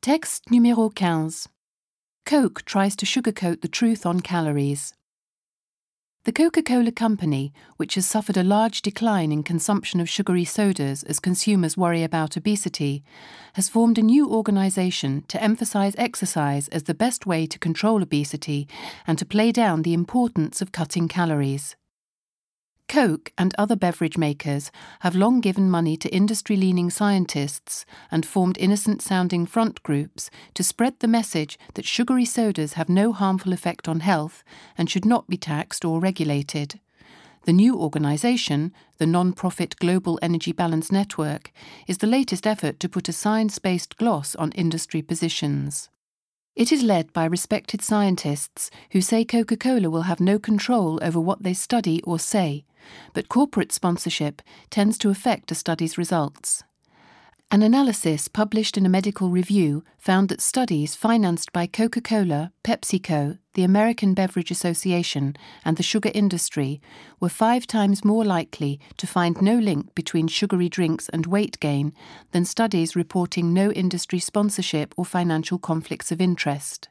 Texte numéro 15. Coke tries to sugarcoat the truth on calories. The Coca Cola Company, which has suffered a large decline in consumption of sugary sodas as consumers worry about obesity, has formed a new organisation to emphasise exercise as the best way to control obesity and to play down the importance of cutting calories. Coke and other beverage makers have long given money to industry leaning scientists and formed innocent sounding front groups to spread the message that sugary sodas have no harmful effect on health and should not be taxed or regulated. The new organisation, the non profit Global Energy Balance Network, is the latest effort to put a science based gloss on industry positions. It is led by respected scientists who say Coca Cola will have no control over what they study or say, but corporate sponsorship tends to affect a study's results. An analysis published in a medical review found that studies financed by Coca Cola, PepsiCo, the American Beverage Association, and the sugar industry were five times more likely to find no link between sugary drinks and weight gain than studies reporting no industry sponsorship or financial conflicts of interest.